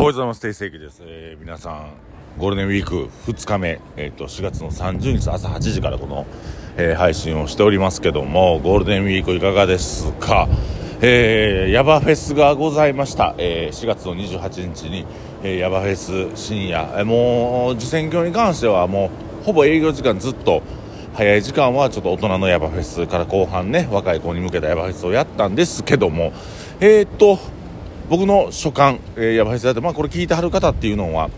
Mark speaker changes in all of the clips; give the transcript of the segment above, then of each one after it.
Speaker 1: おはようございます。定世紀です。えー、皆さん、ゴールデンウィーク2日目、えっ、ー、と、4月の30日朝8時からこの、えー、配信をしておりますけども、ゴールデンウィークいかがですか？えー、ヤバフェスがございました。えー、4月の28日に、えー、ヤバフェス深夜、えー、もう、受選挙に関してはもう、ほぼ営業時間ずっと、早い時間はちょっと大人のヤバフェスから後半ね、若い子に向けたヤバフェスをやったんですけども、えー、っと、僕の所感、えー、ヤバフェスだって、まあこれ聞いてはる方っていうのは、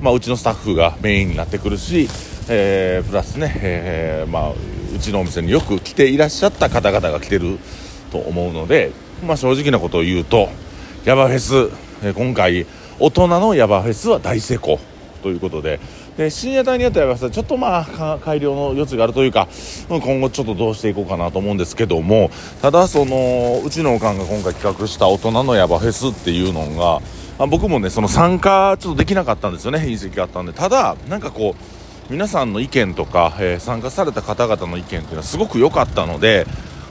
Speaker 1: まあうちのスタッフがメインになってくるし、えー、プラスね、えー、まあうちのお店によく来ていらっしゃった方々が来てると思うので、まあ正直なことを言うと、ヤバフェス、えー、今回、大人のヤバフェスは大成功ということで、で深夜帯にやったらちょっとまあ改良の余地があるというか今後ちょっとどうしていこうかなと思うんですけどもただそのうちのおかんが今回企画した大人のヤバフェスっていうのがあ僕もねその参加ちょっとできなかったんですよね隕石があったんでただなんかこう皆さんの意見とか、えー、参加された方々の意見っていうのはすごく良かったので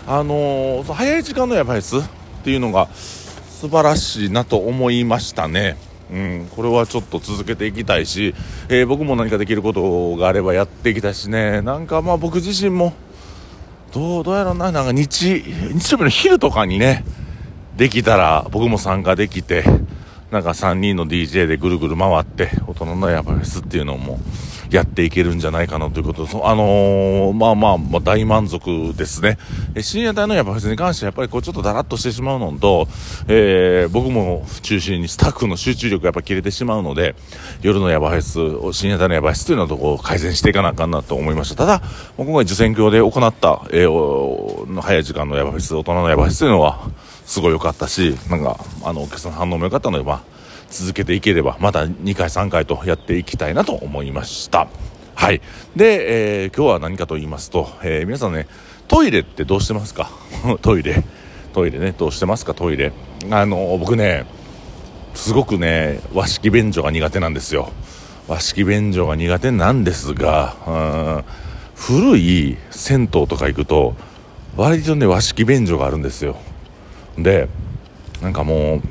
Speaker 1: あのー、早い時間のヤバフェスっていうのが素晴らしいなと思いましたね。うん、これはちょっと続けていきたいし、えー、僕も何かできることがあればやっていきたいしね、なんかまあ僕自身も、どう、どうやろな、なんか日、日曜日の昼とかにね、できたら僕も参加できて、なんか3人の DJ でぐるぐる回って、大人のやばフェスっていうのも、やっていけるんじゃないかなということで、あのー、まあまあ、まあ、大満足ですね。え深夜帯のやっぱフェスに関してはやっぱりこうちょっとだらっとしてしまうのと、えー、僕も中心にスタッフの集中力がやっぱ切れてしまうので、夜のヤバフェス、深夜帯のヤバフェスというのをこう改善していかなあかんなと思いました。ただ、今回受選挙で行った、えー、の早い時間のヤバフェス、大人のヤバフェスというのは、すごい良かったし、なんか、あの、お客さんの反応も良かったので、まあ、続けていければまた2回3回とやっていきたいなと思いました。はい。で、えー、今日は何かと言いますと、えー、皆さんねトイレってどうしてますか？トイレ。トイレね。どうしてますか？トイレ。あの僕ねすごくね和式便所が苦手なんですよ。和式便所が苦手なんですがうん古い銭湯とか行くと割とね和式便所があるんですよ。でなんかもう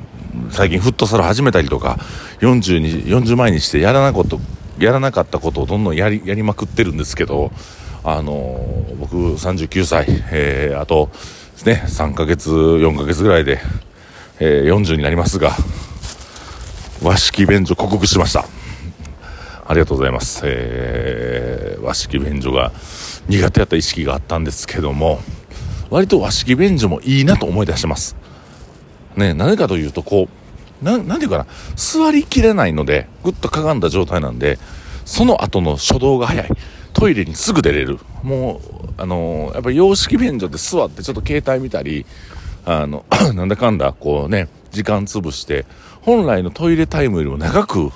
Speaker 1: 最近フットサル始めたりとか40に40前にしてやらなことやらなかったことをどんどんやりやりまくってるんですけどあの僕39歳、えー、あとね3ヶ月4ヶ月ぐらいで、えー、40になりますが和式便所克服しました。ありがとうございます、え、和式便所が苦手やった意識があったんですけども割と和式便所もいいなと思い出してます。ね、なぜかというと、こう、ななんていうかな、座りきれないので、ぐっとかがんだ状態なんで、その後の初動が早い。トイレにすぐ出れる。もう、あのー、やっぱり洋式便所で座ってちょっと携帯見たり、あの、なんだかんだ、こうね、時間潰して、本来のトイレタイムよりも長く、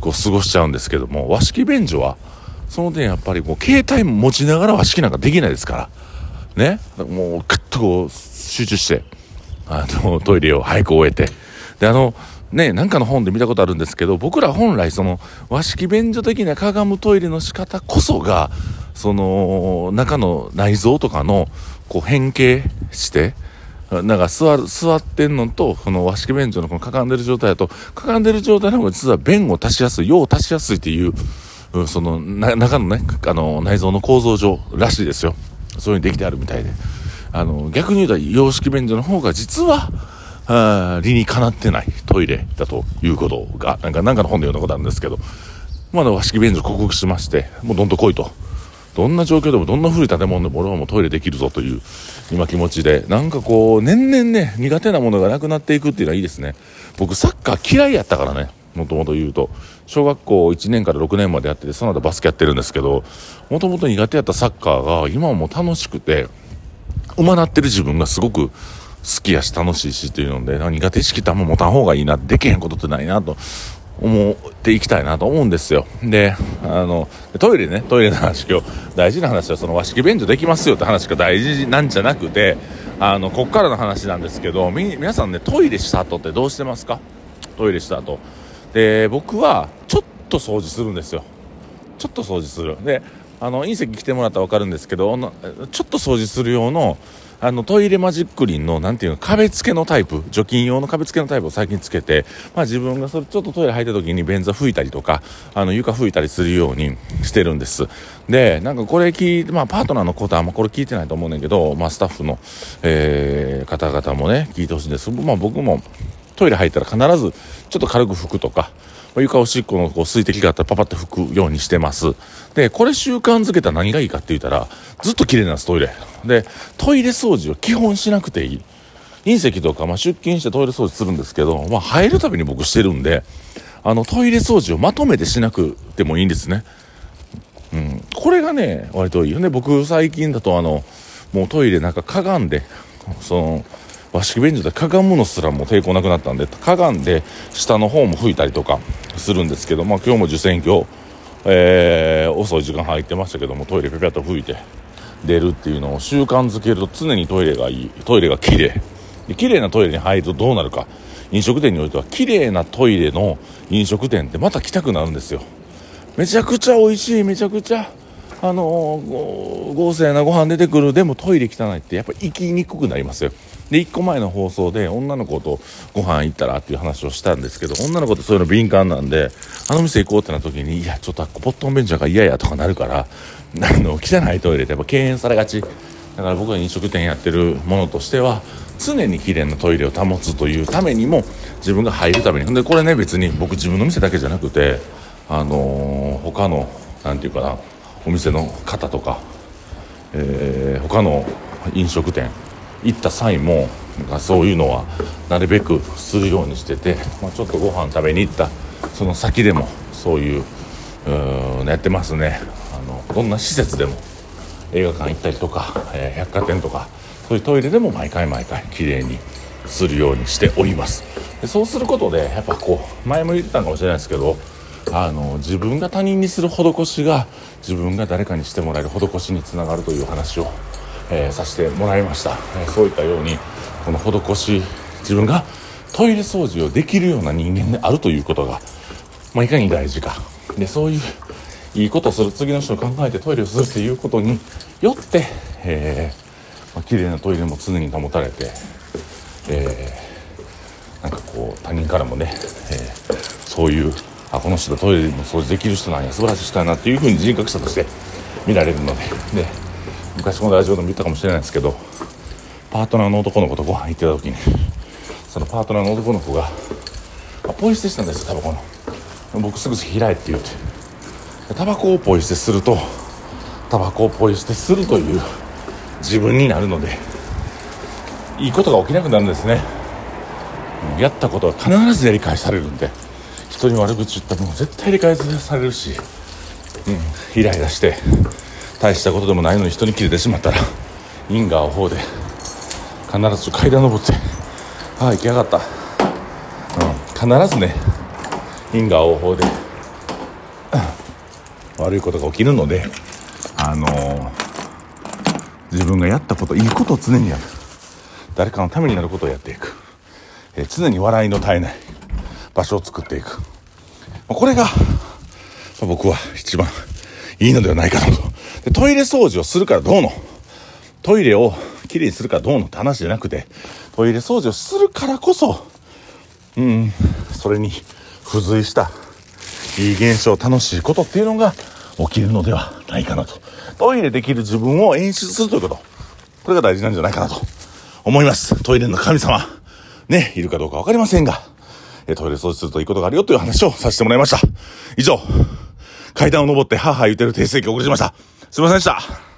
Speaker 1: こう過ごしちゃうんですけども、和式便所は、その点やっぱりこう、携帯持ちながら和式なんかできないですから。ね。もう、ぐっとこう、集中して、あの、トイレを早く終えて。で、あの、ね、なんかの本で見たことあるんですけど、僕ら本来その和式便所的なかがむトイレの仕方こそが、その中の内臓とかのこう変形して、なんか座る、座ってんのと、この和式便所のこのかがんでる状態だと、かがんでる状態の方が実は便を足しやすい、用を足しやすいっていう、その中のね、あの内臓の構造上らしいですよ。そういうふうにできてあるみたいで。あの、逆に言うと洋式便所の方が実は、あ理にかなってないトイレだということが、なんか、なんかの本で読んだことあるんですけど、まだ和式便所克服しまして、もうどんと来いと。どんな状況でも、どんな古い建物でも俺はもうトイレできるぞという、今気持ちで、なんかこう、年々ね、苦手なものがなくなっていくっていうのはいいですね。僕、サッカー嫌いやったからね、もともと言うと。小学校1年から6年までやってて、その後バスケやってるんですけど、もともと苦手やったサッカーが、今も楽しくて、馬なってる自分がすごく好きやし楽しいしっていうので、苦手意識ってあんま持たん方がいいな、できへんことってないなと思っていきたいなと思うんですよ。で、あの、トイレね、トイレの話今日大事な話はその和式便所できますよって話が大事なんじゃなくて、あの、こっからの話なんですけど、み、皆さんね、トイレした後ってどうしてますか？トイレした後。で、僕はちょっと掃除するんですよ。ちょっと掃除する。で、あの隕石来てもらったら分かるんですけどちょっと掃除する用のあの、トイレマジックリンの、なていうの、壁付けのタイプ、除菌用の壁付けのタイプを最近つけて、まあ自分がそれちょっとトイレ入った時に便座拭いたりとか、あの、床拭いたりするようにしてるんです。で、なんかこれ聞いて、まあパートナーのことはあんまこれ聞いてないと思うねんけど、まあスタッフの、えー、方々もね、聞いてほしいんです。まあ僕もトイレ入ったら必ずちょっと軽く拭くとか、床おしっこのこう水滴があったらパパッと拭くようにしてます。で、これ習慣づけたら何がいいかって言ったら、ずっと綺麗なんです、トイレ。で、トイレ掃除を基本しなくていい。隕石とか、まあ、出勤してトイレ掃除するんですけど、まあ、入るたびに僕してるんで、あの、トイレ掃除をまとめてしなくてもいいんですね。うん。これがね、割といいよね。僕、最近だと、あの、もうトイレなんかかがんで、その、和式便所でかがむのすらも抵抗なくなったんで、かがんで下の方も拭いたりとかするんですけど、まあ今日も受選挙、えー、遅い時間入ってましたけども、トイレペペッと拭いて出るっていうのを習慣づけると常にトイレがいい、トイレが綺麗。で綺麗なトイレに入るとどうなるか。飲食店においては綺麗なトイレの飲食店ってまた来たくなるんですよ。めちゃくちゃ美味しい、めちゃくちゃあのー、豪勢なご飯出てくるでもトイレ汚いってやっぱ行きにくくなりますよで1個前の放送で女の子とご飯行ったらっていう話をしたんですけど女の子ってそういうの敏感なんであの店行こうってなった時にいやちょっとポットンベンチャーが嫌やとかなるからあの汚いトイレってやっぱ敬遠されがち。だから僕が飲食店やってるものとしては常に綺麗なトイレを保つというためにも自分が入るために。でこれね別に僕自分の店だけじゃなくてあのー、他の何て言うかなお店の方とか、えー、他の飲食店行った際もそういうのはなるべくするようにしてて、まあ、ちょっとご飯食べに行った。その先でもそういううやってますね。あのどんな施設でも映画館行ったりとか、えー、百貨店とかそういうトイレでも毎回毎回綺麗にするようにしております。でそうすることでやっぱこう前も言ったかもしれないですけどあの自分が他人にする施しが自分が誰かにしてもらえる施しにつながるという話を、えー、させてもらいました、えー、そういったようにこの施し自分がトイレ掃除をできるような人間であるということが、まあ、いかに大事か。でそういういいことをする次の人を考えてトイレをするっていうことによって、えーまあ綺麗なトイレも常に保たれて、えー、なんかこう他人からもね、えー、そういうあこの人トイレも掃除できる人なんや素晴らしい人やなっていうふうに人格者として見られるのでで昔このラジオでも言ったかもしれないですけどパートナーの男の子とご飯行ってた時にそのパートナーの男の子がポイ捨てしたんですよタバコの。僕すぐ開いて言って。タバコをポイ捨てするとタバコをポイ捨てするという自分になるのでいいことが起きなくなるんですね。やったことは必ずやり返されるんで人に悪口言ったらも絶対理解されるし、うん、イライラして大したことでもないのに人に切れてしまったら因果応報で必ず階段登ってああ行きやがった、うん、必ずね因果応報で、悪いことが起きるのであのー、自分がやったこといいことを常にやる。誰かのためになることをやっていく、えー、常に笑いの絶えない。場所を作っていく。これが僕は一番いいのではないかなと。でトイレ掃除をするからどうの？トイレをきれいにするからどうの？って話じゃなくてトイレ掃除をするからこそうんそれに付随したいい現象楽しいことっていうのが起きるのではないかなと。トイレできる自分を演出するということ。これが大事なんじゃないかなと。思います。トイレの神様。ねいるかどうか分かりませんが。トイレ掃除するといいことがあるよという話をさせてもらいました。以上、階段を登って母言ってる訂正記を送りしました。すいませんでした。